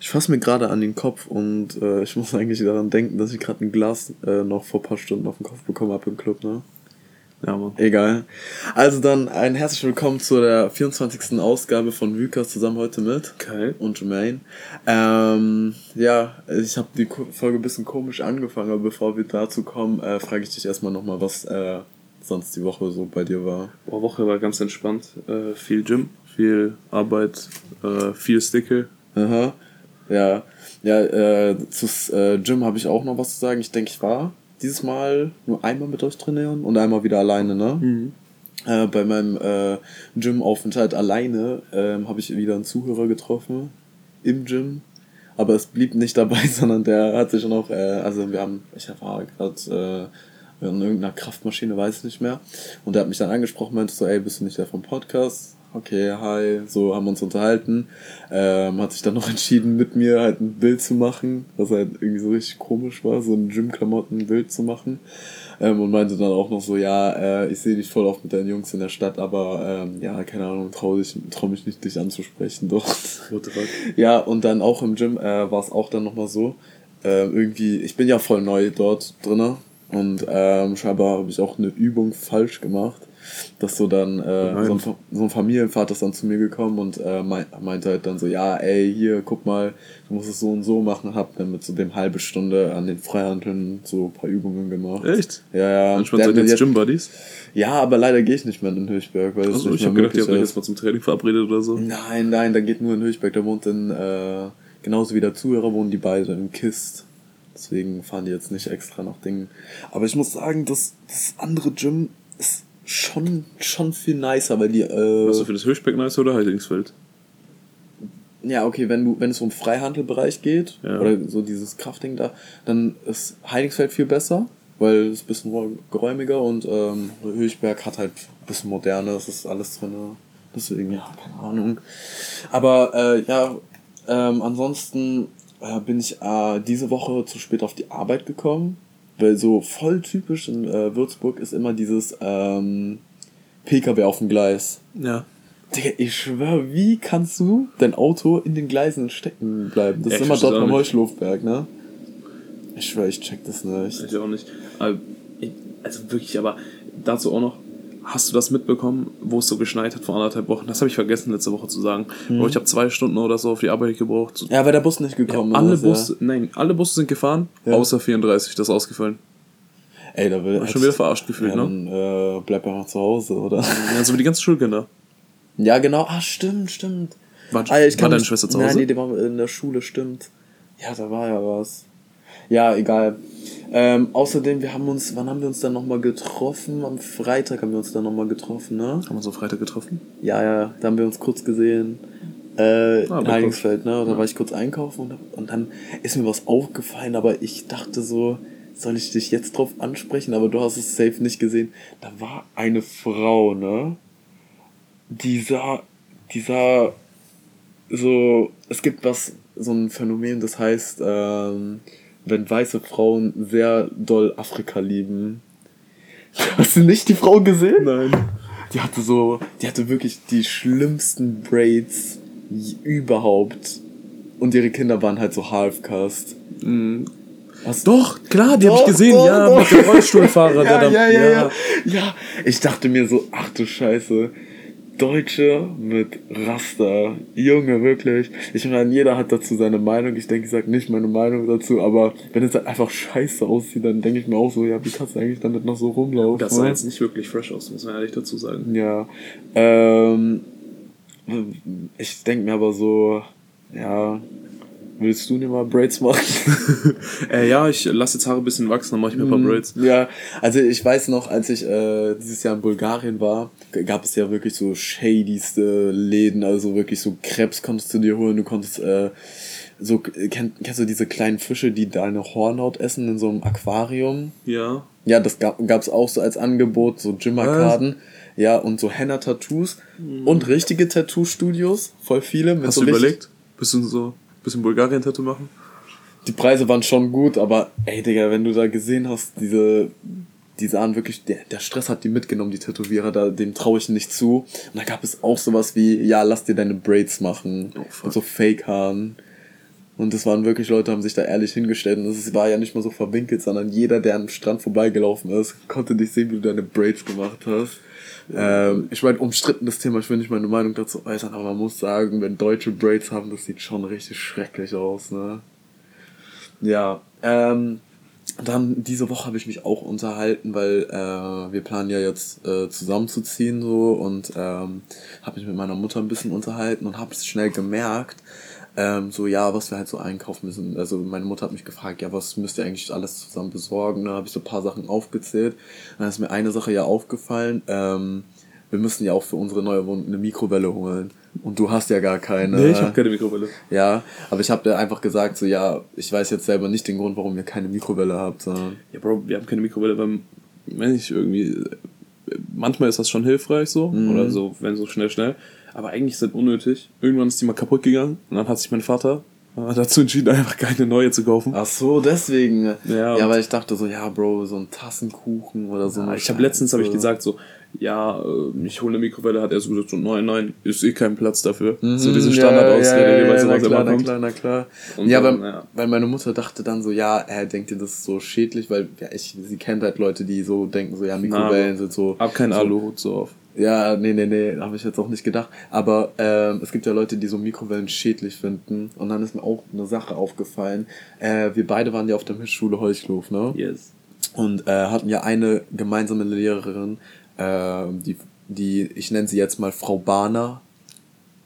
Ich fasse mir gerade an den Kopf und äh, ich muss eigentlich daran denken, dass ich gerade ein Glas äh, noch vor ein paar Stunden auf den Kopf bekommen habe im Club, ne? Ja, Mann. Egal. Also dann ein herzlich willkommen zu der 24. Ausgabe von Vykas zusammen heute mit Kai und Jermaine. Ähm, ja, ich habe die Folge ein bisschen komisch angefangen, aber bevor wir dazu kommen, äh, frage ich dich erstmal nochmal, was äh, sonst die Woche so bei dir war. Boah, Woche war ganz entspannt. Äh, viel Gym, viel Arbeit, äh, viel Stickel. Aha. Ja, ja äh, zu äh, Gym habe ich auch noch was zu sagen. Ich denke, ich war dieses Mal nur einmal mit euch trainieren und einmal wieder alleine, ne? Mhm. Äh, bei meinem äh, Gym-Aufenthalt alleine äh, habe ich wieder einen Zuhörer getroffen im Gym. Aber es blieb nicht dabei, sondern der hat sich noch, äh, also wir haben, ich war gerade äh, in irgendeiner Kraftmaschine, weiß ich nicht mehr. Und der hat mich dann angesprochen, meinte so, ey, bist du nicht der vom Podcast? Okay, hi, so haben wir uns unterhalten. Ähm, hat sich dann noch entschieden, mit mir halt ein Bild zu machen, was halt irgendwie so richtig komisch war, so ein Gym-Klamotten ein Bild zu machen. Ähm, und meinte dann auch noch so, ja, äh, ich sehe dich voll oft mit deinen Jungs in der Stadt, aber ähm, ja, keine Ahnung, traue trau mich nicht, dich anzusprechen dort. What the fuck? Ja, und dann auch im Gym äh, war es auch dann nochmal so, äh, irgendwie, ich bin ja voll neu dort drinne und ähm, scheinbar habe ich auch eine Übung falsch gemacht dass so dann äh, so, ein, so ein Familienvater ist dann zu mir gekommen und äh, meinte halt dann so, ja, ey, hier, guck mal, du musst es so und so machen, hab dann mit so dem halbe Stunde an den Freihandeln so ein paar Übungen gemacht. Echt? Ja, ja. Manchmal ihr jetzt Gym Buddies? Ja, aber leider gehe ich nicht mehr in den Höchberg, weil also, ich habe gedacht, ihr habt euch jetzt mal zum Training verabredet oder so. Nein, nein, da geht nur in Höchberg, da wohnt dann, äh, genauso wie der Zuhörer wohnen die beiden in Kist. Deswegen fahren die jetzt nicht extra nach Dingen. Aber ich muss sagen, das, das andere Gym ist schon, schon viel nicer, weil die. Äh, Was du für das Höchbeck nicer oder Heilingsfeld? Ja, okay, wenn du, wenn es um Freihandelbereich geht, ja. oder so dieses Kraftding da, dann ist Heilingsfeld viel besser, weil es ein bisschen geräumiger und ähm, Höchberg hat halt ein bisschen moderner, das ist alles drin. Deswegen, ja, keine Ahnung. Aber äh, ja, ähm, ansonsten äh, bin ich äh, diese Woche zu spät auf die Arbeit gekommen. Weil so voll typisch in äh, Würzburg ist immer dieses ähm, PKW auf dem Gleis. Ja. Digga, ich schwör, wie kannst du dein Auto in den Gleisen stecken bleiben? Das ja, ist immer dort beim Heuschlufberg, ne? Ich schwör, ich check das nicht. Ich auch nicht. Also wirklich, aber dazu auch noch, Hast du das mitbekommen, wo es so geschneit hat vor anderthalb Wochen? Das habe ich vergessen letzte Woche zu sagen. Mhm. Aber ich habe zwei Stunden oder so auf die Arbeit gebraucht. Ja, weil der Bus nicht gekommen ja, alle Busse, ja. nein, alle Busse sind gefahren, ja. außer 34, das ist ausgefallen. Ey, da will ich schon wieder verarscht gefühlt, ja, ne? Dann, äh, bleib einfach zu Hause, oder? Also wie die ganzen Schulkinder. Ja, genau. Ah, stimmt, stimmt. War, ah, ich war deine Schwester zu Hause? Nein, nee, die war in der Schule, stimmt. Ja, da war ja was. Ja, egal. Ähm, außerdem, wir haben uns, wann haben wir uns dann nochmal getroffen? Am Freitag haben wir uns dann nochmal getroffen, ne? Haben wir uns am Freitag getroffen? Ja, ja, da haben wir uns kurz gesehen. Äh, ah, in Heilingsfeld, ne? Da ja. war ich kurz einkaufen und, und dann ist mir was aufgefallen, aber ich dachte so, soll ich dich jetzt drauf ansprechen? Aber du hast es safe nicht gesehen. Da war eine Frau, ne? Die sah, die sah so, es gibt was, so ein Phänomen, das heißt, ähm, wenn weiße Frauen sehr doll Afrika lieben. Hast du nicht die Frau gesehen? Nein. Die hatte so, die hatte wirklich die schlimmsten Braids überhaupt. Und ihre Kinder waren halt so Halfcast. Mhm. Was? Doch, klar, die habe ich gesehen, doch, ja, doch. mit dem Rollstuhlfahrer, ja, der da. Ja, ja, ja, ja. Ich dachte mir so, ach du Scheiße. Deutsche mit Raster. Junge, wirklich. Ich meine, jeder hat dazu seine Meinung. Ich denke, ich sage nicht meine Meinung dazu, aber wenn es halt einfach scheiße aussieht, dann denke ich mir auch so, ja, wie kannst du eigentlich damit noch so rumlaufen? Das sah ne? jetzt nicht wirklich fresh aus, muss man ehrlich dazu sagen. Ja. Ähm, ich denke mir aber so, ja, Willst du dir mal Braids machen? äh, ja, ich lasse jetzt Haare ein bisschen wachsen, dann mache ich mir ein paar mhm. Braids. Ja, also ich weiß noch, als ich äh, dieses Jahr in Bulgarien war, gab es ja wirklich so shadyste Läden, also wirklich so Krebs konntest du dir holen, du konntest äh, so, kenn, kennst du diese kleinen Fische, die deine Hornhaut essen in so einem Aquarium? Ja. Ja, das gab es auch so als Angebot, so Gym-Arkaden. Ja, und so Henna-Tattoos mhm. und richtige Tattoo-Studios, voll viele. Mit Hast so du überlegt? Bist du so bisschen Bulgarien-Tattoo machen? Die Preise waren schon gut, aber ey, Digga, wenn du da gesehen hast, diese, die sahen wirklich, der, der Stress hat die mitgenommen, die Tätowierer, da, dem traue ich nicht zu. Und da gab es auch sowas wie, ja, lass dir deine Braids machen. Oh, und so Fake-Haaren. Und es waren wirklich Leute, haben sich da ehrlich hingestellt. Und es war ja nicht mal so verwinkelt, sondern jeder, der am Strand vorbeigelaufen ist, konnte dich sehen, wie du deine Braids gemacht hast. Ähm, ich meine, umstrittenes Thema, ich will nicht meine Meinung dazu äußern, aber man muss sagen, wenn Deutsche Braids haben, das sieht schon richtig schrecklich aus, ne? Ja, ähm, dann diese Woche habe ich mich auch unterhalten, weil äh, wir planen ja jetzt äh, zusammenzuziehen so und ähm, habe mich mit meiner Mutter ein bisschen unterhalten und habe es schnell gemerkt, ähm, so ja, was wir halt so einkaufen müssen. Also meine Mutter hat mich gefragt, ja, was müsst ihr eigentlich alles zusammen besorgen? Da habe ich so ein paar Sachen aufgezählt. Dann ist mir eine Sache ja aufgefallen. Ähm, wir müssen ja auch für unsere neue Wohnung eine Mikrowelle holen. Und du hast ja gar keine. Nee, ich habe keine Mikrowelle. Ja, aber ich habe dir einfach gesagt, so ja, ich weiß jetzt selber nicht den Grund, warum ihr keine Mikrowelle habt. Sondern Ja, Bro, wir haben keine Mikrowelle, weil, wenn ich irgendwie, manchmal ist das schon hilfreich so, Mhm. oder so, wenn so schnell, schnell, aber eigentlich das unnötig. Irgendwann ist die mal kaputt gegangen und dann hat sich mein Vater äh, dazu entschieden, einfach keine neue zu kaufen. Ach so, deswegen. Ja, Ja, weil ich dachte so, ja, Bro, so ein Tassenkuchen oder so. Ja, ich habe letztens habe ich gesagt so, ja, äh, ich hole eine Mikrowelle, hat er so gesagt so, nein, nein, ist eh kein Platz dafür. so diese Standardausrede, Mhm, ja, die ja, bei ja, sowas na klar, na klar, na klar. Und ja, dann, weil, ja. weil meine Mutter dachte dann so, ja, er denkt ihr, das ist so schädlich, weil ja, ich, sie kennt halt Leute, die so denken, so, ja, Mikrowellen Na, sind so. Hab keinen so, Aluhut so auf. Ja, nee, nee, nee, habe ich jetzt auch nicht gedacht. Aber ähm, es gibt ja Leute, die so Mikrowellen schädlich finden. Und dann ist mir auch eine Sache aufgefallen. Äh, wir beide waren ja auf der Mischschule Heuchlof, ne? Yes. und äh, hatten ja eine gemeinsame Lehrerin, äh, die, die, ich nenne sie jetzt mal Frau Bahner.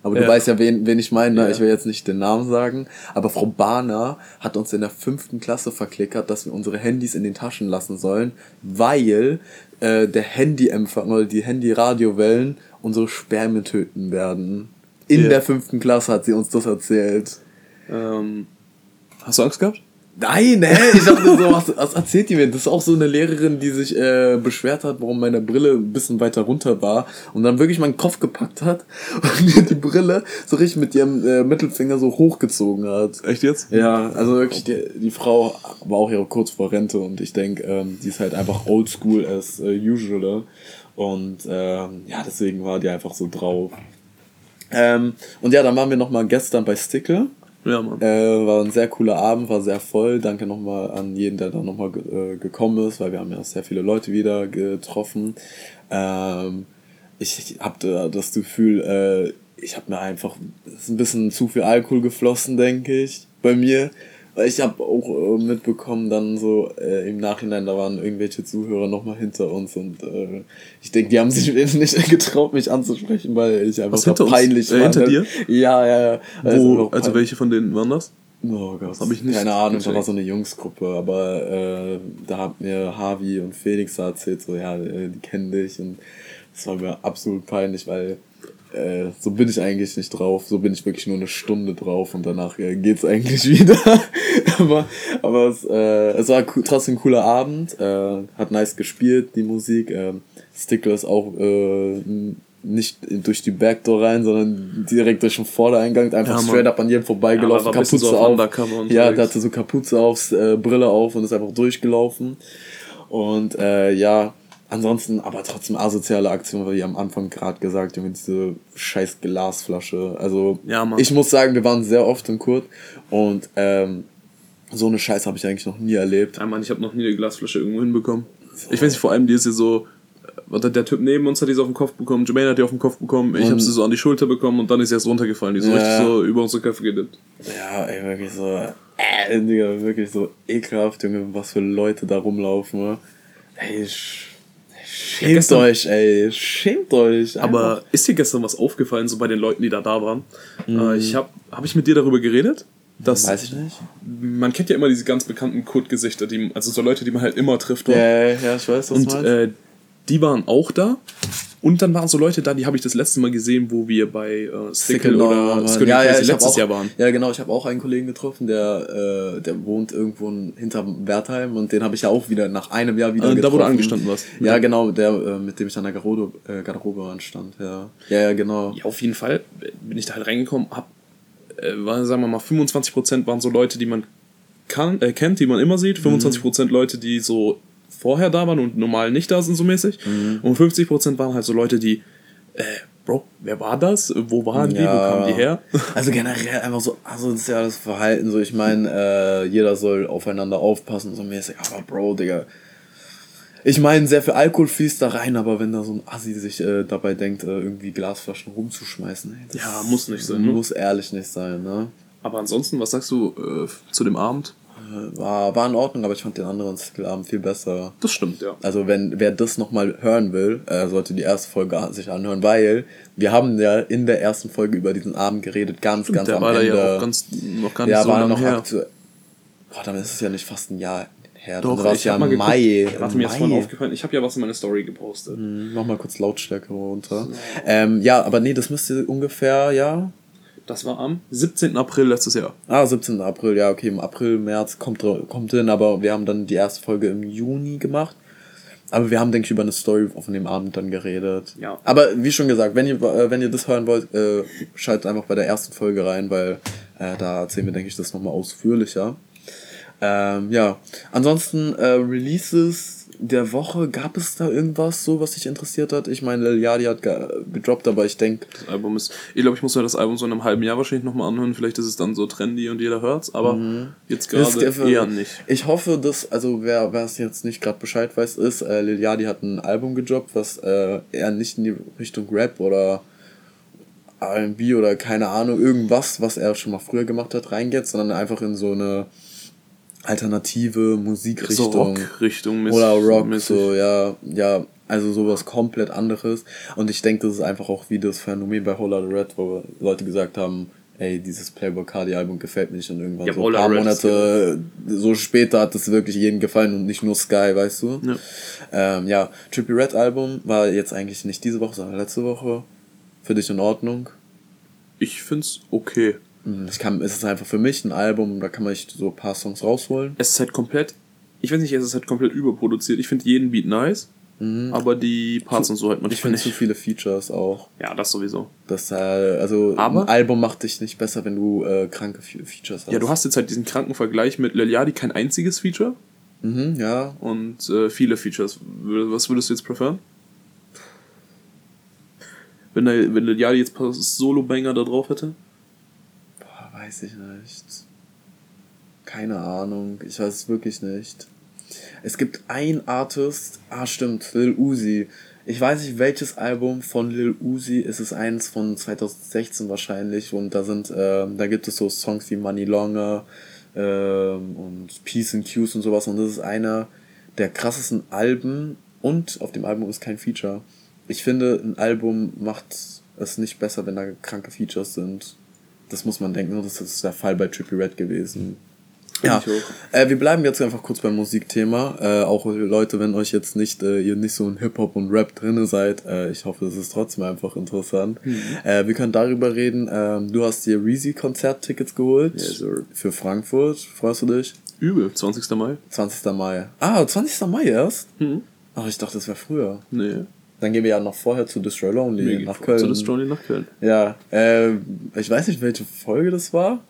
Aber du Ja. weißt ja, wen, wen ich meine. ne? Ja. Ich will jetzt nicht den Namen sagen. Aber Frau Bahner hat uns in der fünften Klasse verklickert, dass wir unsere Handys in den Taschen lassen sollen, weil äh, der Handyempfang oder die Handy-Radiowellen unsere Spermien töten werden. In Ja. der fünften Klasse hat sie uns das erzählt. Ähm, hast du Angst gehabt? Nein, hä? Ich dachte so, was, was erzählt die mir? Das ist auch so eine Lehrerin, die sich äh, beschwert hat, warum meine Brille ein bisschen weiter runter war und dann wirklich meinen Kopf gepackt hat und mir die Brille so richtig mit ihrem äh, Mittelfinger so hochgezogen hat. Echt jetzt? Ja, also wirklich, die, die Frau war auch ja kurz vor Rente und ich denke, ähm, die ist halt einfach oldschool as äh, usual. Und ähm, ja, deswegen war die einfach so drauf. Ähm, und ja, dann waren wir nochmal gestern bei Stickle. Ja, Mann. Äh, war ein sehr cooler Abend, war sehr voll. Danke nochmal an jeden, der da nochmal äh, gekommen ist, weil wir haben ja sehr viele Leute wieder getroffen. Ähm, ich habe das Gefühl, äh, ich habe mir einfach ein bisschen zu viel Alkohol geflossen, denke ich, bei mir. Weil ich habe auch äh, mitbekommen, dann so äh, im Nachhinein, da waren irgendwelche Zuhörer nochmal hinter uns und äh, ich denke, die haben sich nicht getraut, mich anzusprechen, weil ich einfach Was, so hinter uns? peinlich Äh, hinter dir? Ja, ja, ja. Wo, einfach also welche von denen waren das? Oh Gott, hab ich nicht Keine Ahnung, da war so eine Jungsgruppe, aber äh, da hat mir Harvey und Felix da erzählt, so ja, äh, die kennen dich und das war mir absolut peinlich, weil äh, so bin ich eigentlich nicht drauf, so bin ich wirklich nur eine Stunde drauf und danach äh, geht's eigentlich wieder. aber aber es, äh, es war trotzdem ein cooler Abend, äh, hat nice gespielt, die Musik. Äh, Stickler ist auch äh, nicht durch die Backdoor rein, sondern direkt durch den Vordereingang, einfach Ja, straight up an jedem vorbeigelaufen, Ja, Kapuze so auf auf. Ja, der hatte so Kapuze auf, äh, Brille auf und ist einfach durchgelaufen. Und äh, ja, ansonsten aber trotzdem asoziale Aktion, weil wie am Anfang gerade gesagt, Junge, diese scheiß Glasflasche. Also Ja, ich muss sagen, wir waren sehr oft in Kurt und ähm, so eine Scheiße habe ich eigentlich noch nie erlebt. Ja, Mann, ich habe noch nie eine Glasflasche irgendwo hinbekommen. Ich weiß nicht, vor allem die ist hier so. äh, Der Typ neben uns hat die so auf den Kopf bekommen, Jermaine hat die auf den Kopf bekommen, ich habe sie so an die Schulter bekommen und dann ist sie erst runtergefallen. Die ist so Ja. richtig so über unsere Köpfe gedippt. Ja, ey, wirklich so, äh, Digga, wirklich so ekelhaft, Junge, was für Leute da rumlaufen, ne? Ey, sch schämt gestern- euch, ey, schämt euch. Aber einfach. ist dir gestern was aufgefallen, so bei den Leuten, die da da waren? Mhm. Ich habe hab ich mit dir darüber geredet? Dass Weiß ich nicht. man kennt ja immer diese ganz bekannten Code-Gesichter, die, also so Leute, die man halt immer trifft. Ja, ja, ja, ich weiß, was Und äh, die waren auch da. Und dann waren so Leute da, die habe ich das letzte Mal gesehen, wo wir bei äh, Stickle oder. Scotty ja, ja, letztes auch, Jahr waren. Ja, genau, ich habe auch einen Kollegen getroffen, der, äh, der wohnt irgendwo in- hinterm Wertheim und den habe ich ja auch wieder nach einem Jahr wieder Äh, da, wo getroffen. du angestanden warst. Ja, genau, der, äh, mit dem ich an der Garderobe, äh, Garderobe anstand, ja. Ja, ja, genau. Ja, auf jeden Fall bin ich da halt reingekommen, hab, äh, war, sagen wir mal, 25% waren so Leute, die man kann, äh, kennt, die man immer sieht, 25% Leute, die so vorher da waren und normal nicht da sind, so mäßig. Und 50% waren halt so Leute, die, äh, Bro, wer war das? Wo waren die? Wo kamen die her? Also generell einfach so asoziales Verhalten. So, ich meine, äh, jeder soll aufeinander aufpassen, so mäßig. Aber Bro, Digga. Ich meine, sehr viel Alkohol fließt da rein, aber wenn da so ein Assi sich äh, dabei denkt, äh, irgendwie Glasflaschen rumzuschmeißen, ey, das Ja, muss nicht sein, ne? Muss ehrlich nicht sein, ne? Aber ansonsten, was sagst du äh, zu dem Abend? War, war in Ordnung, aber ich fand den anderen Skillabend viel besser. Das stimmt, ja. Also wenn wer das nochmal hören will, äh, sollte die erste Folge sich anhören, weil wir haben ja in der ersten Folge über diesen Abend geredet, ganz, ganz der am war Ende. ja auch ganz, noch gar nicht ja, so war lange noch her. aktuell. Boah, dann ist es ja nicht fast ein Jahr her. Doch, war es ja im. Mai. Warte, mir ist vorhin aufgefallen, ich habe ja was in meine Story gepostet. Hm, Mach mal kurz Lautstärke runter. Ähm, ja, aber nee, das müsste ungefähr, ja. Das war am 17. April letztes Jahr. Ah, 17. April, ja, okay, im April, März kommt, kommt hin, aber wir haben dann die erste Folge im Juni gemacht. Aber wir haben, denke ich, über eine Story von dem Abend dann geredet. Ja. Aber wie schon gesagt, wenn ihr, äh, wenn ihr das hören wollt, äh, schaltet einfach bei der ersten Folge rein, weil äh, da erzählen wir, denke ich, das nochmal ausführlicher. Ähm, ja, ansonsten äh, Releases der Woche, gab es da irgendwas so, was dich interessiert hat? Ich meine, Lil Yachty hat ge gedroppt, aber ich denke, Das Album ist. Ich glaube, ich muss mir das Album so in einem halben Jahr wahrscheinlich nochmal anhören. Vielleicht ist es dann so trendy und jeder hört's, aber jetzt Das gerade eher nicht. Ich hoffe, dass, also wer, wer es jetzt nicht gerade Bescheid weiß, ist, äh, Lil Yachty hat ein Album gedroppt, was äh, eher nicht in die Richtung Rap oder R&B oder keine Ahnung, irgendwas, was er schon mal früher gemacht hat, reingeht, sondern einfach in so eine alternative So Musikrichtung. Rock-Richtung mäßig- Oder Rock, mäßig. so, ja, ja, also sowas komplett anderes. Und ich denke, das ist einfach auch wie das Phänomen bei Whole Lotta Red, wo Leute gesagt haben, ey, dieses Playboy Cardi Album gefällt mir nicht und irgendwann Ja, so ein paar Red Monate so später hat es wirklich jedem gefallen und nicht nur Sky, weißt du? Ja. Ähm, ja, Trippy Red Album war jetzt eigentlich nicht diese Woche, sondern letzte Woche. Für dich in Ordnung. Ich find's okay. Ich kann, es ist einfach für mich ein Album, da kann man sich so ein paar Songs rausholen. Es ist halt komplett. Ich weiß nicht, es ist halt komplett überproduziert. Ich finde jeden Beat nice, aber die Parts und so halt Mhm. Ich manchmal finde zu nicht. viele Features auch. Ja, das sowieso. Das, äh, also Aber- ein Album macht dich nicht besser, wenn du äh, kranke Fe- Features hast. Ja, du hast jetzt halt diesen kranken Vergleich mit Lil Yachty, kein einziges Feature Mhm, ja. und äh, viele Features. Was würdest du jetzt preferen? Wenn, der, wenn Lil Yachty jetzt ein paar Solo-Banger da drauf hätte? Weiß ich nicht. Keine Ahnung. Ich weiß es wirklich nicht. Es gibt ein Artist, ah stimmt, Lil Uzi. Ich weiß nicht, welches Album von Lil Uzi, es ist eins von 2016 wahrscheinlich und da sind, ähm, da gibt es so Songs wie Money Longer ähm, und Peace and Cues und sowas und das ist einer der krassesten Alben und auf dem Album ist kein Feature. Ich finde, ein Album macht es nicht besser, wenn da kranke Features sind. Das muss man denken, und das ist der Fall bei Trippy Red gewesen. Ja, äh, wir bleiben jetzt einfach kurz beim Musikthema. Äh, auch Leute, wenn euch jetzt nicht, äh, ihr nicht so in Hip-Hop und Rap drinne seid, äh, ich hoffe, es ist trotzdem einfach interessant. Mhm. Äh, wir können darüber reden. Ähm, du hast dir Reezy-Konzerttickets geholt. Yes, sir. Für Frankfurt. Freust du dich? Übel, 20. Mai. 20. Mai. Ah, 20. Mai erst? Hm? Ach, ich dachte, das wäre früher. Nee. Dann gehen wir ja noch vorher zu Destroy Lonely nach Köln. Zu Destroy nach Köln. Ja, äh, ich weiß nicht, welche Folge das war.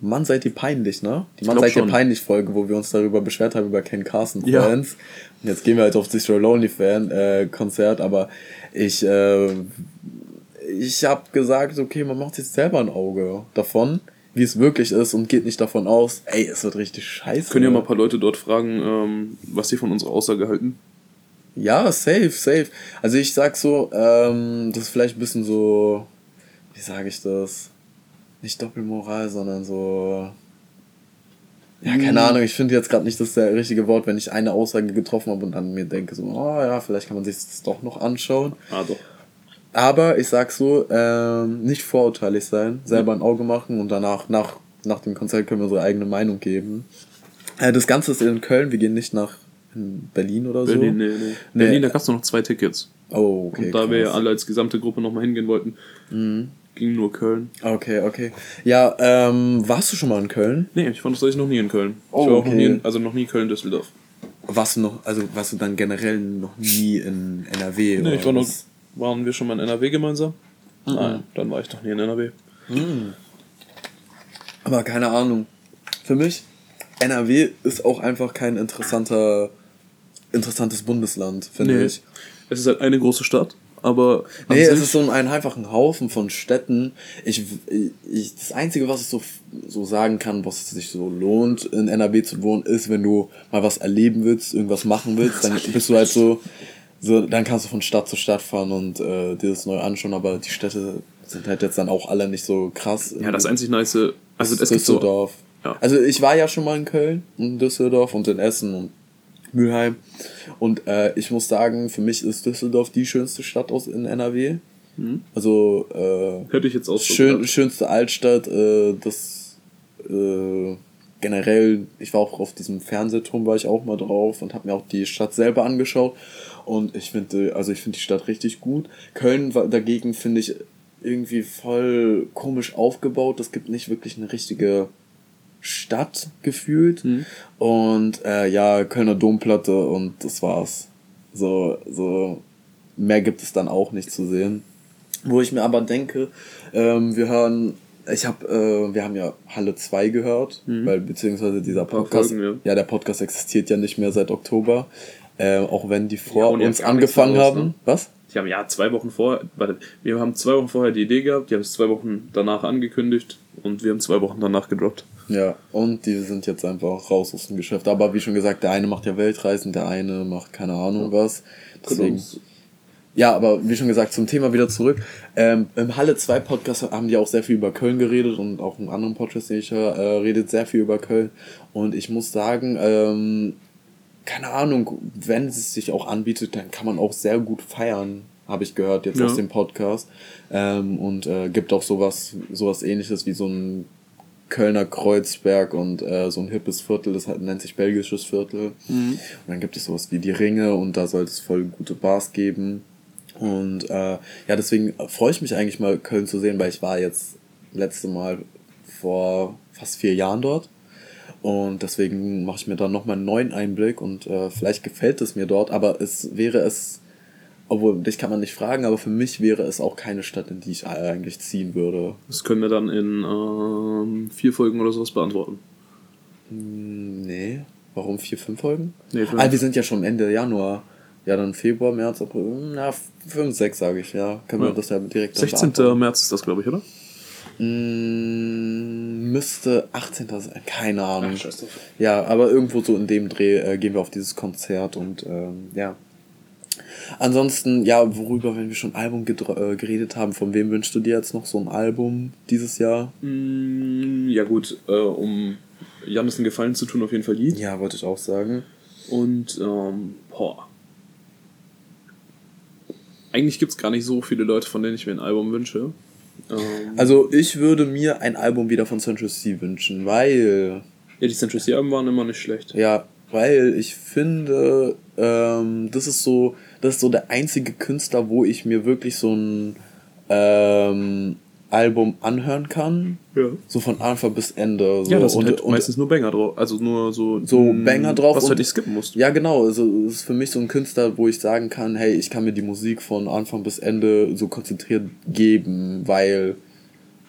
Mann, seid ihr peinlich, ne? Die Mann, seid ihr peinlich Folge, wo wir uns darüber beschwert haben, über Ken Carson Ja. Fans. Und jetzt gehen wir halt auf Destroy Lonely Fan äh, Konzert, aber ich, äh, ich habe gesagt, okay, man macht jetzt selber ein Auge davon, wie es wirklich ist und geht nicht davon aus, ey, es wird richtig scheiße. Können ja mal ein paar Leute dort fragen, ähm, was sie von unserer Aussage halten. Ja, safe, safe. Also ich sag so, ähm, das ist vielleicht ein bisschen so, wie sage ich das? Nicht Doppelmoral, sondern so. Ja, keine Ahnung, ich finde jetzt gerade nicht das der richtige Wort, wenn ich eine Aussage getroffen habe und dann mir denke so, oh ja, vielleicht kann man sich das doch noch anschauen. Ah, doch. Aber ich sag so, ähm, nicht vorurteilig sein, selber ein Auge machen und danach, nach, nach dem Konzert können wir unsere eigene Meinung geben. Äh, das Ganze ist in Köln, wir gehen nicht nach in Berlin oder so. Berlin, nee, nee. Nee. Berlin, da gab es noch zwei Tickets. Oh, okay. Und da wir ja krass. alle als gesamte Gruppe nochmal hingehen wollten, ging nur Köln. Okay, okay. Ja, ähm, warst du schon mal in Köln? Nee, ich fand das tatsächlich noch nie in Köln. Oh, ich war auch okay. noch nie in, also noch nie Köln-Düsseldorf. Warst du noch, also warst du dann generell noch nie in NRW? Nee, oder ich war noch, waren wir schon mal in NRW gemeinsam? Nein, dann war ich noch nie in NRW. Aber keine Ahnung. Für mich, NRW ist auch einfach kein interessanter, interessantes Bundesland, finde Nee. ich. Es ist halt eine große Stadt, aber. Nee, es ist so ein, einfach ein Haufen von Städten. Ich, ich, das Einzige, was ich so, so sagen kann, was sich so lohnt, in NRW zu wohnen, ist, wenn du mal was erleben willst, irgendwas machen willst, dann bist du halt so, so, dann kannst du von Stadt zu Stadt fahren und äh, dir das neu anschauen, aber die Städte sind halt jetzt dann auch alle nicht so krass. Ja, das einzig nice, also es gibt so, ja. Also ich war ja schon mal in Köln, in Düsseldorf und in Essen und Mülheim. Und äh, ich muss sagen, für mich ist Düsseldorf die schönste Stadt aus in NRW. Mhm. Also äh, hätte ich jetzt auch so schön, schönste Altstadt. Äh, das äh, generell, ich war auch auf diesem Fernsehturm war ich auch mal drauf und habe mir auch die Stadt selber angeschaut. Und ich finde, also ich finde die Stadt richtig gut. Köln dagegen finde ich irgendwie voll komisch aufgebaut. Es gibt nicht wirklich eine richtige Stadt gefühlt. Mhm. Und äh, ja, Kölner Domplatte und das war's. So, so mehr gibt es dann auch nicht zu sehen. Wo ich mir aber denke, ähm, wir hören, ich habe, äh, wir haben ja Halle 2 gehört, mhm. weil beziehungsweise dieser Podcast, Folgen, ja. ja. der Podcast existiert ja nicht mehr seit Oktober, äh, auch wenn die vor ja, uns angefangen haben. Ne? Was? Die haben ja zwei Wochen vorher, warte, wir haben zwei Wochen vorher die Idee gehabt, die haben es zwei Wochen danach angekündigt und wir haben zwei Wochen danach gedroppt. Ja, und die sind jetzt einfach raus aus dem Geschäft. Aber wie schon gesagt, der eine macht ja Weltreisen, der eine macht keine Ahnung was. Deswegen, ja, aber wie schon gesagt, zum Thema wieder zurück. Ähm, Im Halle 2 Podcast haben die auch sehr viel über Köln geredet und auch im anderen Podcast, den ich höre, äh, redet sehr viel über Köln. Und ich muss sagen, ähm, keine Ahnung, wenn es sich auch anbietet, dann kann man auch sehr gut feiern, habe ich gehört jetzt ja. aus dem Podcast. Ähm, und äh, gibt auch sowas, sowas ähnliches wie so ein Kölner Kreuzberg und äh, so ein hippes Viertel, das nennt sich belgisches Viertel. Mhm. Und dann gibt es sowas wie die Ringe und da sollte es voll gute Bars geben. Und äh, ja, deswegen freue ich mich eigentlich mal Köln zu sehen, weil ich war jetzt letzte Mal vor fast vier Jahren dort. Und deswegen mache ich mir da nochmal einen neuen Einblick und äh, vielleicht gefällt es mir dort, aber es wäre es obwohl, dich kann man nicht fragen, aber für mich wäre es auch keine Stadt, in die ich eigentlich ziehen würde. Das können wir dann in ähm, vier Folgen oder sowas beantworten. Hm, nee. Warum vier, fünf Folgen? Nee, fünf. Ah, wir sind ja schon Ende Januar. Ja, dann Februar, März, April. Na, fünf, sechs sage ich, ja. Können ja. wir das ja direkt 16. März ist das, glaube ich, oder? Hm, müsste 18. sein, keine Ahnung. Ach, ja, aber irgendwo so in dem Dreh äh, gehen wir auf dieses Konzert und ähm, ja, Ansonsten, ja, worüber, wenn wir schon Album äh, geredet haben, von wem wünschst du dir jetzt noch so ein Album dieses Jahr? Mm, ja, gut, äh, um Janis einen Gefallen zu tun, auf jeden Fall die. Ja, wollte ich auch sagen. Und, ähm, boah. Eigentlich gibt es gar nicht so viele Leute, von denen ich mir ein Album wünsche. Ähm, also, ich würde mir ein Album wieder von Central C wünschen, weil. Ja, die Central C-Alben waren immer nicht schlecht. Ja, weil ich finde, ähm, das ist so, das ist so der einzige Künstler, wo ich mir wirklich so ein ähm, Album anhören kann. Ja. So von Anfang bis Ende. So. Ja, das sind und, halt und, meistens nur Banger drauf. Also nur so. So Banger drauf. Was halt nicht skippen musst. Ja, genau. Also es ist für mich so ein Künstler, wo ich sagen kann, hey, ich kann mir die Musik von Anfang bis Ende so konzentriert geben, weil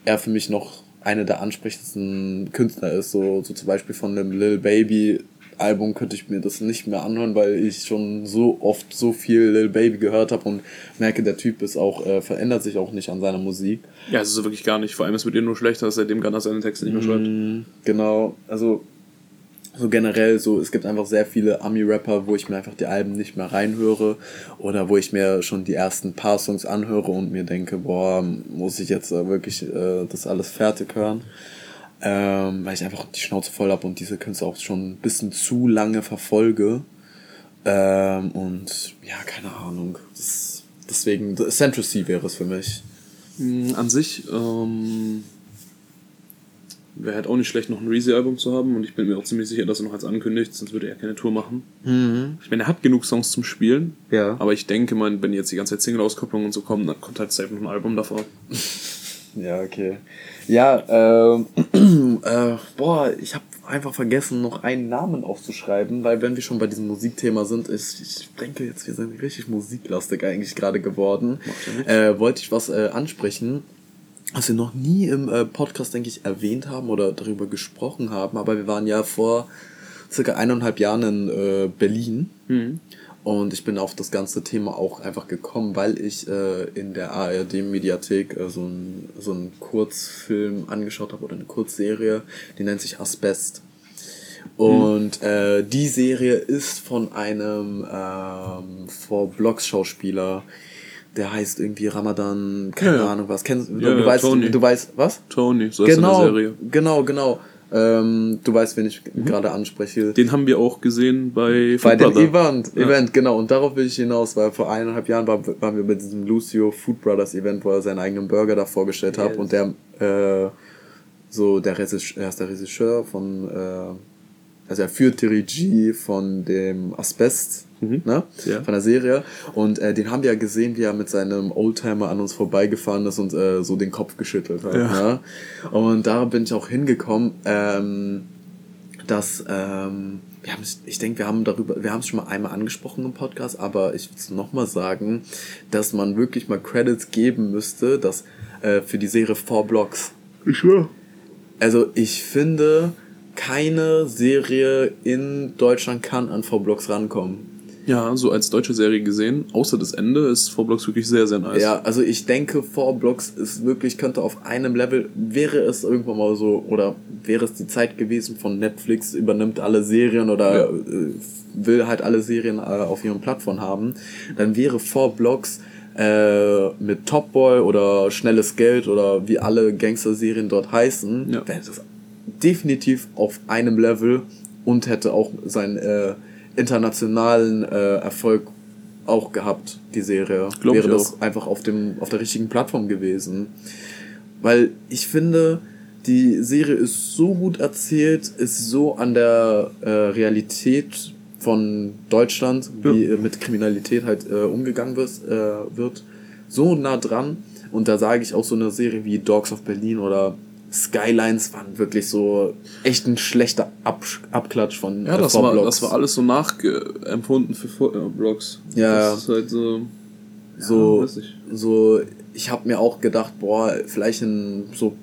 er für mich noch einer der ansprechendsten Künstler ist. So, so zum Beispiel von dem Lil Baby Album könnte ich mir das nicht mehr anhören, weil ich schon so oft so viel Lil Baby gehört habe und merke, der Typ ist auch, äh, verändert sich auch nicht an seiner Musik. Ja, es ist wirklich gar nicht. Vor allem ist mit ihr nur schlechter, seitdem Gunner seine Texte nicht mehr schreibt. Mm, genau, also so generell so, es gibt einfach sehr viele Ami-Rapper, wo ich mir einfach die Alben nicht mehr reinhöre oder wo ich mir schon die ersten paar Songs anhöre und mir denke, boah, muss ich jetzt wirklich äh, das alles fertig hören ähm, weil ich einfach die Schnauze voll habe und diese Künstler auch schon ein bisschen zu lange verfolge. Ähm, und ja, keine Ahnung. Das, deswegen, Central C wäre es für mich. Mm, an sich ähm, wäre halt auch nicht schlecht, noch ein Reezy-Album zu haben und ich bin mir auch ziemlich sicher, dass er noch eins ankündigt, sonst würde er keine Tour machen. Mhm. Ich meine, er hat genug Songs zum Spielen, ja. aber ich denke mal, wenn jetzt die ganze Zeit Single-Auskopplungen und so kommen, dann kommt halt safe noch ein Album davor. Ja, okay. Ja, ähm, äh, boah, ich habe einfach vergessen, noch einen Namen aufzuschreiben, weil wenn wir schon bei diesem Musikthema sind, ist, ich denke jetzt, wir sind richtig musiklastig eigentlich gerade geworden, äh, wollte ich was äh, ansprechen, was wir noch nie im äh, Podcast, denke ich, erwähnt haben oder darüber gesprochen haben, aber wir waren ja vor circa eineinhalb Jahren in äh, Berlin. Mhm. Und ich bin auf das ganze Thema auch einfach gekommen, weil ich äh, in der ARD-Mediathek äh, so einen so einen Kurzfilm angeschaut habe oder eine Kurzserie, die nennt sich Asbest. Und mhm. äh, die Serie ist von einem ähm, vor Blocks Schauspieler, der heißt irgendwie Ramadan, keine ja, Ahnung was. Kennst, du, ja, du, weißt, Tony. du weißt, was? Tony, so ist genau, in der Serie. Genau, genau. Ähm, du weißt, wen ich mhm. gerade anspreche. Den haben wir auch gesehen bei Food Bei dem Event, ja. Event, genau. Und darauf will ich hinaus, weil vor eineinhalb Jahren war, waren wir bei diesem Lucio Food Brothers Event, wo er seinen eigenen Burger da vorgestellt yes. hat. Und der, äh, so, der Regisseur, er ist der Regisseur von, äh, also er führt die Regie von dem Asbest, mhm. ne? Ja. Von der Serie. Und äh, den haben wir ja gesehen, wie er mit seinem Oldtimer an uns vorbeigefahren ist und äh, so den Kopf geschüttelt hat. Ja. Ne? Und da bin ich auch hingekommen, ähm, dass ähm, wir haben, ich denke, wir haben darüber, wir haben es schon mal einmal angesprochen im Podcast, aber ich will es nochmal sagen, dass man wirklich mal Credits geben müsste, dass äh, für die Serie Four Blocks. Ich schwör. Also ich finde, keine Serie in Deutschland kann an V-Blocks rankommen. Ja, so als deutsche Serie gesehen, außer das Ende, ist V-Blocks wirklich sehr, sehr nice. Ja, also ich denke, V-Blocks ist wirklich, könnte auf einem Level, wäre es irgendwann mal so, oder wäre es die Zeit gewesen von Netflix, übernimmt alle Serien oder ja. Äh, will halt alle Serien äh, auf ihren Plattformen haben, dann wäre V-Blocks äh, mit Top Boy oder Schnelles Geld oder wie alle Gangster-Serien dort heißen, ja. wäre das definitiv auf einem Level und hätte auch seinen äh, internationalen äh, Erfolg auch gehabt, die Serie. Glaub Wäre das auch. einfach auf, dem, auf der richtigen Plattform gewesen. Weil ich finde, die Serie ist so gut erzählt, ist so an der äh, Realität von Deutschland, ja. wie äh, mit Kriminalität halt äh, umgegangen wird, äh, wird, so nah dran. Und da sage ich auch so eine Serie wie Dogs of Berlin oder Skylines waren wirklich so echt ein schlechter Ab Abklatsch von Ja, das war, das war alles so nachempfunden für Blocks. Ja. Das ist halt so. So, ja, ich. so ich habe mir auch gedacht, boah, vielleicht in so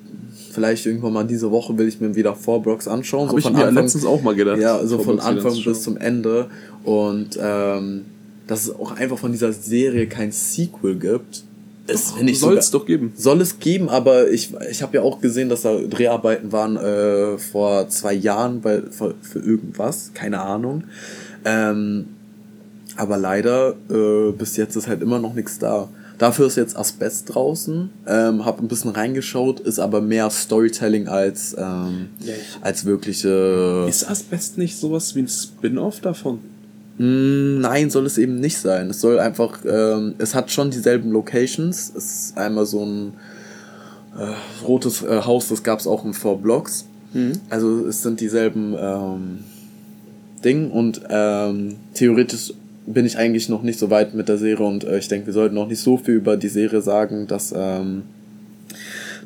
vielleicht irgendwann mal diese Woche will ich mir wieder Four Blocks anschauen. Hab so ich von mir Anfang, letztens auch mal gedacht. Ja, so von Anfang bis zum Ende. Und ähm, dass es auch einfach von dieser Serie kein Sequel gibt es soll es doch geben. Soll es geben, aber ich, ich habe ja auch gesehen, dass da Dreharbeiten waren äh, vor zwei Jahren bei, für, für irgendwas, keine Ahnung. Ähm, aber leider, äh, bis jetzt ist halt immer noch nichts da. Dafür ist jetzt Asbest draußen, ähm, hab ein bisschen reingeschaut, ist aber mehr Storytelling als, ähm, ja, als wirkliche. Ist Asbest nicht sowas wie ein Spin-off davon? Hm, nein, soll es eben nicht sein. Es soll einfach, ähm, es hat schon dieselben Locations. Es ist einmal so ein äh, rotes äh, Haus, das gab es auch in Four Blocks. Mhm. Also es sind dieselben ähm, Dinge und ähm, theoretisch bin ich eigentlich noch nicht so weit mit der Serie und äh, ich denke, wir sollten noch nicht so viel über die Serie sagen, dass ähm,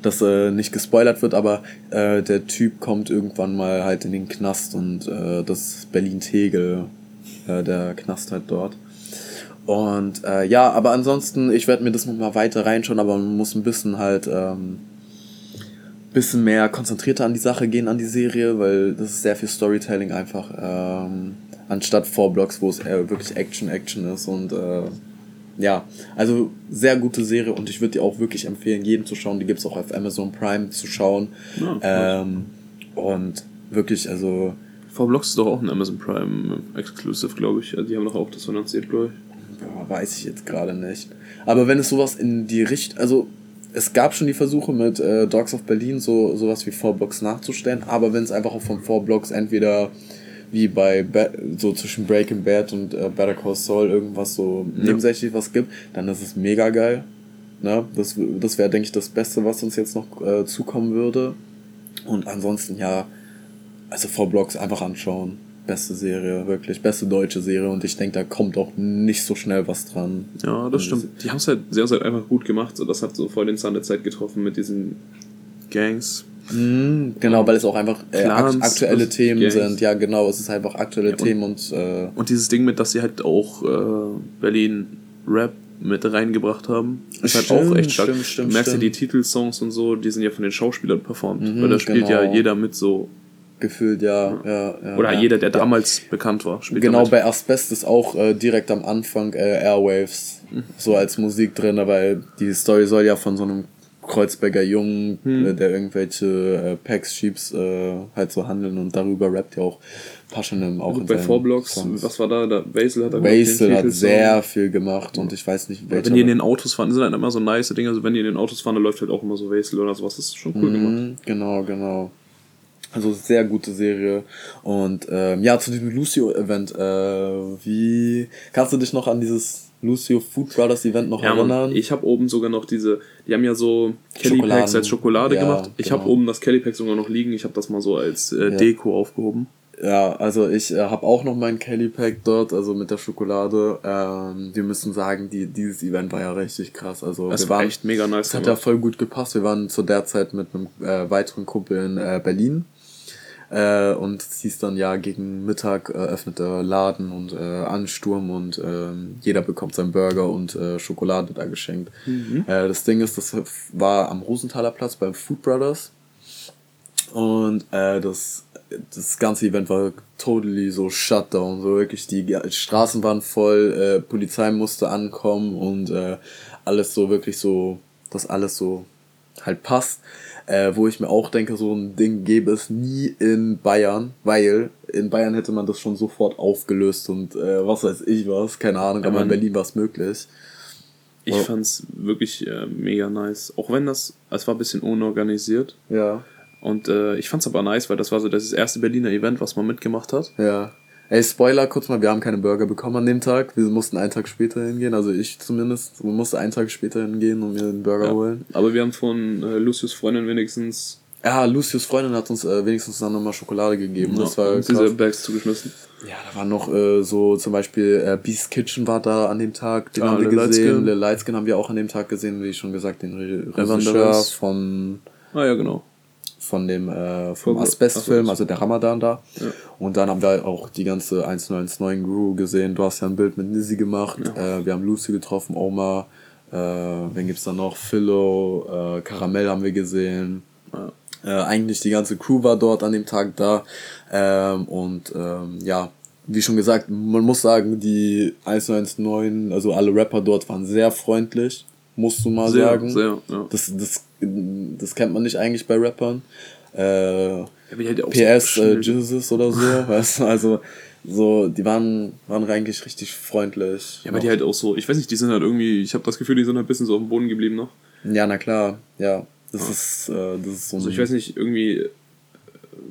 dass äh, nicht gespoilert wird, aber äh, der Typ kommt irgendwann mal halt in den Knast und äh, das Berlin-Tegel äh, der Knast halt dort. Und äh, ja, aber ansonsten, ich werde mir das nochmal weiter reinschauen, aber man muss ein bisschen halt ähm, bisschen mehr konzentrierter an die Sache gehen, an die Serie, weil das ist sehr viel Storytelling einfach, ähm, anstatt Blocks, wo es eher wirklich Action, Action ist und äh, ja, also sehr gute Serie und ich würde die auch wirklich empfehlen, jeden zu schauen. Die gibt es auch auf Amazon Prime zu schauen. Ja, ähm, und wirklich, also V-Blocks ist doch auch ein Amazon Prime Exclusive, glaube ich. Die haben doch auch das finanziert, glaube ich. Ja, weiß ich jetzt gerade nicht. Aber wenn es sowas in die Richtung, also es gab schon die Versuche mit äh, Dogs of Berlin so sowas wie V-Blocks nachzustellen, aber wenn es einfach auch von V-Blocks entweder wie bei ba so zwischen Breaking Bad und äh, Better Call Saul irgendwas so ja. nebensächlich was gibt, dann ist es mega geil. Ne? Das, das wäre, denke ich, das Beste, was uns jetzt noch äh, zukommen würde. Und ansonsten, ja, also V-Blocks einfach anschauen. Beste Serie, wirklich. Beste deutsche Serie und ich denke, da kommt auch nicht so schnell was dran. Ja, das stimmt. Die haben es halt sehr, sehr einfach gut gemacht. So, das hat so voll den Zahn der Zeit getroffen mit diesen Gangs. Mhm, genau, weil es auch einfach äh, Clans, aktuelle Themen Gangs. sind. Ja, genau, es ist einfach aktuelle ja, und, Themen und. Äh, und dieses Ding mit, dass sie halt auch äh, Berlin Rap mit reingebracht haben. Ist stimmt, halt auch echt stark. Stimmt, stimmt, du merkst ja die Titelsongs und so, die sind ja von den Schauspielern performt. Mhm, weil da spielt genau. ja jeder mit so Gefühlt, ja. ja, ja Oder ja. jeder, der damals bekannt war. Genau, damit. bei Asbestos auch äh, direkt am Anfang äh, Airwaves Mhm. so als Musik drin, weil die Story soll ja von so einem Kreuzberger Jungen, Mhm. äh, der irgendwelche äh, Packs schiebt, äh, halt so handeln und darüber rappt ja auch Passionem auch Gut, in bei Vorblocks, Songs. was war da? da Basil hat Basil hat sehr viel gemacht und ich weiß nicht, welcher. Wenn die in den Autos fahren, das sind halt immer so nice Dinge. Also wenn die in den Autos fahren, da läuft halt auch immer so Basil oder sowas. Das ist schon cool gemacht. Mhm, Genau, genau. Also sehr gute Serie. Und ähm, ja, zu diesem Lucio-Event, äh, wie kannst du dich noch an dieses Lucio Food Brothers Event noch Ja, erinnern? ich habe oben sogar noch diese, die haben ja so Kelly Packs als Schokolade Ja, gemacht. Ich habe genau. oben das Kelly Pack sogar noch liegen. Ich habe das mal so als äh, Ja. Deko aufgehoben. Ja, also ich äh, habe auch noch meinen Kelly Pack dort, also mit der Schokolade. Ähm, wir müssen sagen, die, dieses Event war ja richtig krass. Also wir war waren, echt mega nice Es hat ja voll gut gepasst. Wir waren zu der Zeit mit einem äh, weiteren Kumpel in äh, Berlin. Äh, und es hieß dann ja, gegen Mittag äh, öffnet der Laden und äh, Ansturm und ähm, jeder bekommt seinen Burger und äh, Schokolade da geschenkt. Mhm. Äh, das Ding ist, das war am Rosenthaler Platz beim Food Brothers. Und äh, das, das ganze Event war totally so Shutdown. So wirklich, die Straßen waren voll, äh, Polizei musste ankommen und alles so wirklich so, dass alles so halt passt. Äh, wo ich mir auch denke, so ein Ding gäbe es nie in Bayern, weil in Bayern hätte man das schon sofort aufgelöst und äh, was weiß ich was, keine Ahnung, aber in. Berlin war es möglich. Ich Ja. fand's wirklich äh, mega nice. Auch wenn das, es war ein bisschen unorganisiert. Ja. Und äh, ich fand's aber nice, weil das war so das erste Berliner Event, was man mitgemacht hat. Ja. Ey, Spoiler, kurz mal, wir haben keine Burger bekommen an dem Tag. Wir mussten einen Tag später hingehen, also ich zumindest. Wir mussten einen Tag später hingehen und mir den Burger Ja. holen. Aber wir haben von äh, Lucius Freundin wenigstens Ja, Lucius Freundin hat uns äh, wenigstens dann nochmal Schokolade gegeben. das war krass. diese Bags zugeschmissen. Ja, da war noch äh, so zum Beispiel äh, Beast Kitchen war da an dem Tag, den Ah, haben wir Lil gesehen. Lightskin. Lil Lightskin haben wir auch an dem Tag gesehen, wie ich schon gesagt, den Re Regisseur von Ah ja, genau. Von dem äh, vom Asbest-Film, also der Ramadan da. Ja. Und dann haben wir auch die ganze 199 Crew gesehen. Du hast ja ein Bild mit Nizzy gemacht. Äh, wir haben Lucy getroffen, Oma. Äh, wen gibt's da noch? Philo, äh, Karamell haben wir gesehen. Ja. Äh, eigentlich die ganze Crew war dort an dem Tag da. Ähm, und ähm, ja, wie schon gesagt, man muss sagen, die 119, also alle Rapper dort waren sehr freundlich. Musst du mal Sehr, sagen. sehr, ja. Das, das, das kennt man nicht eigentlich bei Rappern. Äh, Ja, halt auch so PS äh, Jesus oder so, weißt du, also so, die waren, waren eigentlich richtig freundlich. Ja, aber die halt auch so, ich weiß nicht, die sind halt irgendwie, ich habe das Gefühl, die sind halt ein bisschen so auf dem Boden geblieben noch. ja, na klar, ja. Das ist, äh, das ist so Also ich weiß nicht, irgendwie, äh,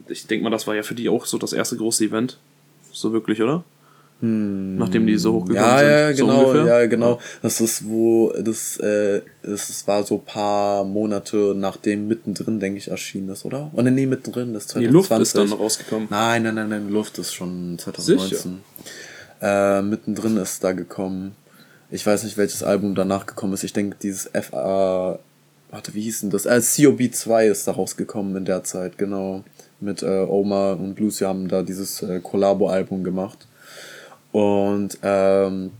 ich denke mal, das war ja für die auch so das erste große Event. So wirklich, oder? Nachdem die so hochgegangen Hm. ja, sind. ja, genau, so ungefähr. ja, genau. Das ist, wo, das, äh, das war so paar Monate nachdem mittendrin, denke ich, erschienen ist, oder? Und nee, mittendrin, das ist Die 2020. Luft ist dann rausgekommen. Nein, nein, nein, nein, Luft ist schon 2019. Äh, mittendrin ist da gekommen. Ich weiß nicht, welches Album danach gekommen ist. Ich denke, dieses FA. Warte, wie hieß denn das? Äh, COB 2 ist da rausgekommen in der Zeit, genau. Mit äh, Oma und Lucy haben da dieses äh, Collabo-Album gemacht. Und ähm,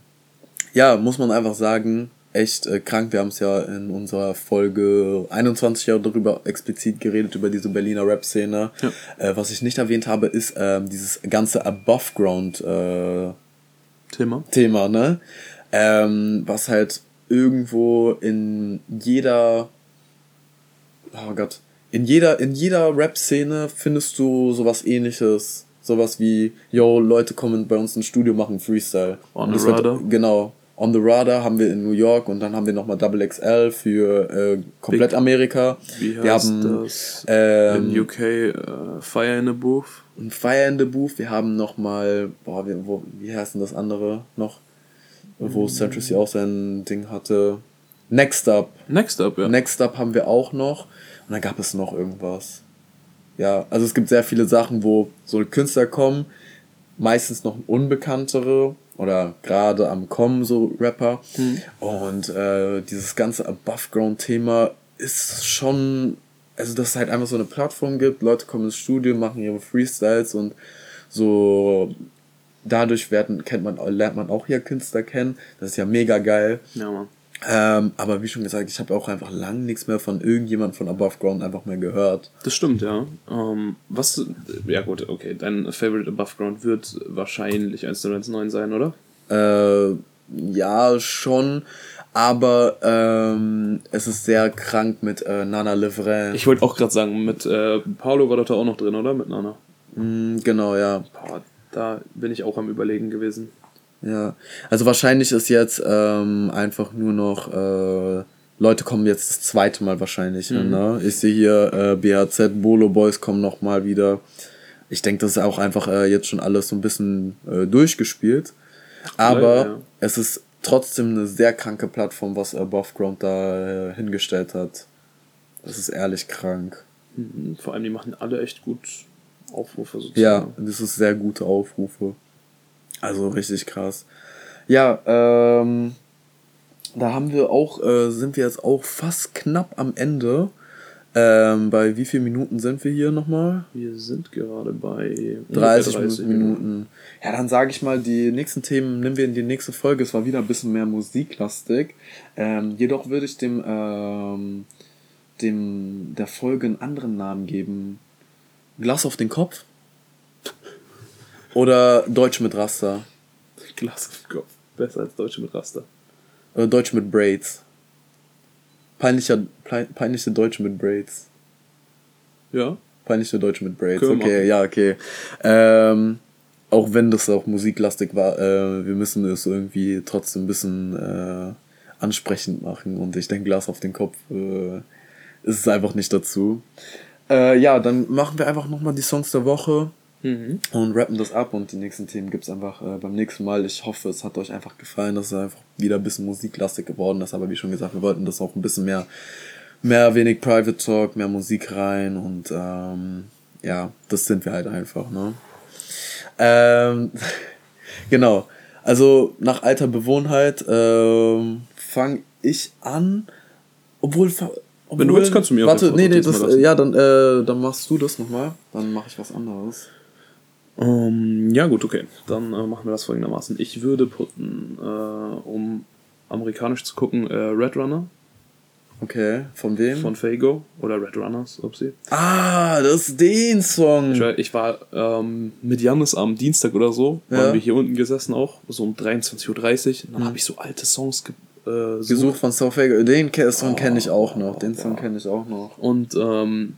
ja, muss man einfach sagen, echt äh, krank. Wir haben es ja in unserer Folge 21 Jahre darüber explizit geredet, über diese Berliner Rap-Szene. Ja. Äh, was ich nicht erwähnt habe, ist ähm, dieses ganze Above-Ground-Thema, Thema. ne? Ähm, was halt irgendwo in jeder, oh Gott, in jeder, in jeder Rap-Szene findest du sowas ähnliches. Sowas wie, yo, Leute kommen bei uns ins Studio, machen Freestyle. On the wird- Radar. Genau. On the Radar haben wir in New York und dann haben wir nochmal Double XL für äh, komplett Big- Amerika. Wie heißt wir haben das? ähm, in UK äh, Fire in the Booth. ein Fire in the Booth. Wir haben nochmal, boah, wie, wo, wie heißt denn das andere noch? Wo Central C auch sein Ding hatte. Next Up. Next Up, ja. Next Up haben wir auch noch. Und dann gab es noch irgendwas. Ja, also es gibt sehr viele Sachen, wo so Künstler kommen, meistens noch unbekanntere oder gerade am Kommen so Rapper. Und äh, dieses ganze Above-Ground-Thema ist schon, also dass es halt einfach so eine Plattform gibt, Leute kommen ins Studio, machen ihre Freestyles und so dadurch werden, kennt man, lernt man auch hier Künstler kennen. Das ist ja mega geil. ja, Mann. Ähm, aber wie schon gesagt, ich habe auch einfach lang nichts mehr von irgendjemand von Above Ground einfach mehr gehört. Das stimmt, ja. Ähm, was, ja gut, okay, dein Favorite Above Ground wird wahrscheinlich 109 sein, oder? Äh, ja, schon. Aber ähm, es ist sehr krank mit äh, Nana Livret. Ich wollte auch gerade sagen, mit äh, Paolo war doch da auch noch drin, oder? Mit Nana. Mm, genau, ja. Boah, da bin ich auch am Überlegen gewesen. Ja, also wahrscheinlich ist jetzt ähm, einfach nur noch, äh, Leute kommen jetzt das zweite Mal wahrscheinlich. Mhm. Ne? Ich sehe hier äh, BHZ, Bolo Boys kommen nochmal wieder. Ich denke, das ist auch einfach äh, jetzt schon alles so ein bisschen äh, durchgespielt. Aber ja, ja. es ist trotzdem eine sehr kranke Plattform, was Above Ground da äh, hingestellt hat. Das ist ehrlich krank. Mhm. Vor allem, die machen alle echt gut Aufrufe sozusagen. Ja, das ist sehr gute Aufrufe. Also richtig krass. Ja, ähm, da haben wir auch, äh, sind wir jetzt auch fast knapp am Ende. Ähm, bei wie vielen Minuten sind wir hier nochmal? Wir sind gerade bei 30, 30 Minuten. Ja, dann sage ich mal, die nächsten Themen nehmen wir in die nächste Folge. Es war wieder ein bisschen mehr musiklastig. Ähm, jedoch würde ich dem, ähm, dem der Folge einen anderen Namen geben. Glas auf den Kopf. Oder Deutsch mit Raster. Glas auf den Kopf. Besser als Deutsch mit Raster. Oder Deutsch mit Braids. Peinlicher, peinliche Deutsche mit Braids. Ja? Peinliche Deutsche mit Braids. Können okay, ja, okay. Ähm, auch wenn das auch musiklastig war, äh, wir müssen es irgendwie trotzdem ein bisschen äh, ansprechend machen. Und ich denke, Glas auf den Kopf äh, ist es einfach nicht dazu. Äh, ja, dann machen wir einfach nochmal die Songs der Woche. Mhm. Und rappen das ab und die nächsten Themen gibt es einfach äh, beim nächsten Mal. Ich hoffe, es hat euch einfach gefallen, dass es einfach wieder ein bisschen musiklastig geworden ist. Aber wie schon gesagt, wir wollten das auch ein bisschen mehr, mehr wenig Private Talk, mehr Musik rein und ähm, ja, das sind wir halt einfach, ne? Ähm, genau. Also nach alter Bewohnheit ähm, fange ich an, obwohl obwohl, Wenn du willst, kannst du mir Warte, nee, nee, das, ja, dann, äh, dann machst du das nochmal. Dann mache ich was anderes. Um, ähm, ja, gut, okay. Dann äh, machen wir das folgendermaßen. Ich würde putten, äh, um amerikanisch zu gucken, äh, Red Runner. Okay, von wem? Von Fago oder Red Runners, ob sie. Ah, das ist den Song. Ich war, ähm, mit Janis am Dienstag oder so, ja. waren wir hier unten gesessen auch, so um 23.30 Uhr. Dann mhm. habe ich so alte Songs ge äh, gesucht von South Fago. Den Song oh, kenne ich auch noch. Den Song kenne ich auch noch. Und ähm,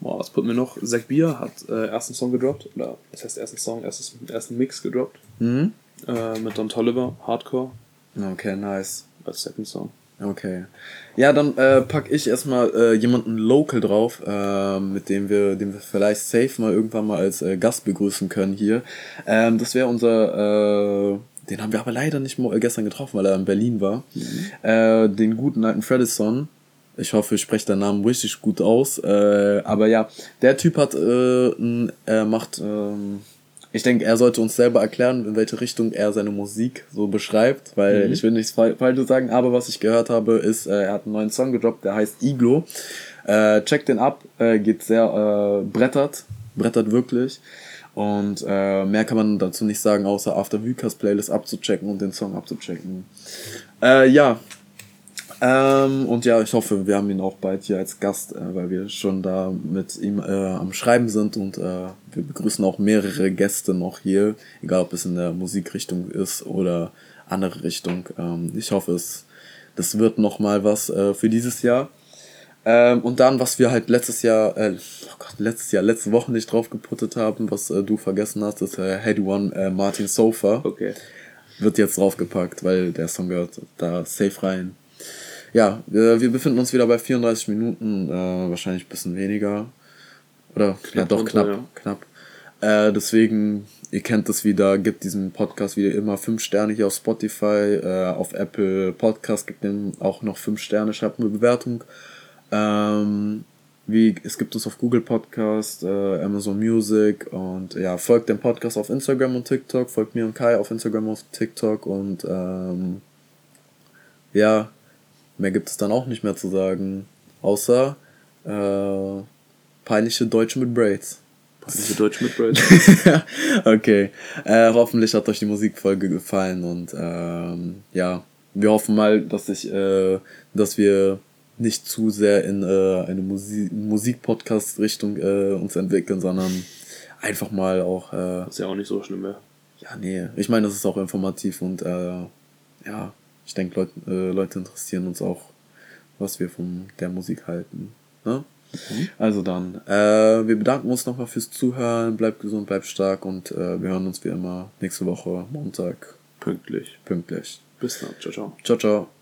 Boah, was putten wir noch? Zach Bier hat äh, ersten Song gedroppt, oder das heißt ersten Song, erstes, ersten Mix gedroppt. Mhm. Äh, mit Don Tolliver, Hardcore. Okay, nice. Als Second Song. Okay. Ja, dann äh, pack ich erstmal äh, jemanden local drauf, äh, mit dem wir, den wir vielleicht safe mal irgendwann mal als äh, Gast begrüßen können hier. Ähm, das wäre unser, äh, den haben wir aber leider nicht gestern getroffen, weil er in Berlin war. Mhm. Äh, den guten alten Fredison. Ich hoffe, ich spreche den Namen richtig gut aus. Äh, aber ja, der Typ hat, äh, er macht, äh, ich denke, er sollte uns selber erklären, in welche Richtung er seine Musik so beschreibt, weil mhm. ich will nichts Falsches sagen, aber was ich gehört habe, ist, äh, er hat einen neuen Song gedroppt, der heißt Iglo. Äh, checkt den ab, äh, geht sehr, äh, brettert, brettert wirklich. Und äh, mehr kann man dazu nicht sagen, außer After Vukas Playlist abzuchecken und den Song abzuchecken. Äh, ja, ähm, und ja, ich hoffe, wir haben ihn auch bald hier als Gast, äh, weil wir schon da mit ihm äh, am Schreiben sind und äh, wir begrüßen auch mehrere Gäste noch hier, egal ob es in der Musikrichtung ist oder andere Richtung. Ähm, ich hoffe, es, das wird nochmal was äh, für dieses Jahr. Ähm, und dann, was wir halt letztes Jahr, äh, oh Gott, letztes Jahr, letzte Woche nicht drauf geputtet haben, was äh, du vergessen hast, ist äh, Head One äh, Martin Sofa. Okay. Wird jetzt draufgepackt, weil der Song gehört da safe rein ja, wir, befinden uns wieder bei 34 Minuten, äh, wahrscheinlich ein bisschen weniger. Oder knapp ja, doch knapp, ja. knapp. Äh, deswegen, ihr kennt das wieder, gibt diesem Podcast wieder immer 5 Sterne hier auf Spotify, äh, auf Apple Podcast gibt dem auch noch 5 Sterne, schreibt eine Bewertung. Ähm, wie, es gibt uns auf Google Podcast, äh, Amazon Music und ja, folgt dem Podcast auf Instagram und TikTok, folgt mir und Kai auf Instagram und TikTok und ähm, ja, Mehr gibt es dann auch nicht mehr zu sagen. Außer äh, peinliche Deutsche mit Braids. Peinliche Deutsche mit Braids. okay. Äh, hoffentlich hat euch die Musikfolge gefallen und ähm, ja, wir hoffen mal, dass sich, äh, dass wir nicht zu sehr in äh, eine Musi Musik-Podcast-Richtung äh, uns entwickeln, sondern einfach mal auch. Äh, Was ja auch nicht so schlimm wäre. Ja, nee. Ich meine, das ist auch informativ und äh, ja, ich denke, Leut, äh, Leute interessieren uns auch, was wir von der Musik halten. Ne? Mhm. Also dann, äh, wir bedanken uns nochmal fürs Zuhören. Bleibt gesund, bleibt stark und äh, wir hören uns wie immer nächste Woche, Montag. Pünktlich. Pünktlich. Bis dann. Ciao, ciao. Ciao, ciao.